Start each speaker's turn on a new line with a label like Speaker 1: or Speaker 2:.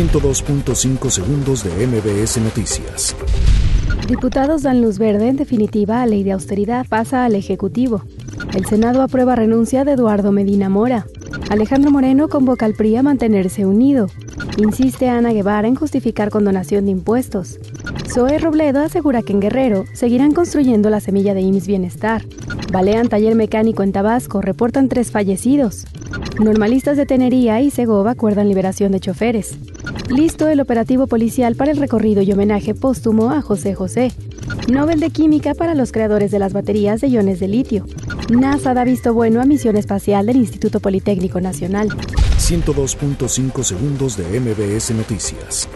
Speaker 1: 102.5 segundos de MBS Noticias.
Speaker 2: Diputados dan luz verde en definitiva a ley de austeridad pasa al Ejecutivo. El Senado aprueba renuncia de Eduardo Medina Mora. Alejandro Moreno convoca al PRI a mantenerse unido. Insiste Ana Guevara en justificar condonación de impuestos. Zoe Robledo asegura que en Guerrero seguirán construyendo la semilla de IMSS Bienestar. Balean taller mecánico en Tabasco, reportan tres fallecidos. Normalistas de Tenería y Segova acuerdan liberación de choferes. Listo el operativo policial para el recorrido y homenaje póstumo a José José. Nobel de Química para los creadores de las baterías de iones de litio. NASA da visto bueno a misión espacial del Instituto Politécnico Nacional.
Speaker 1: 102.5 segundos de MBS Noticias.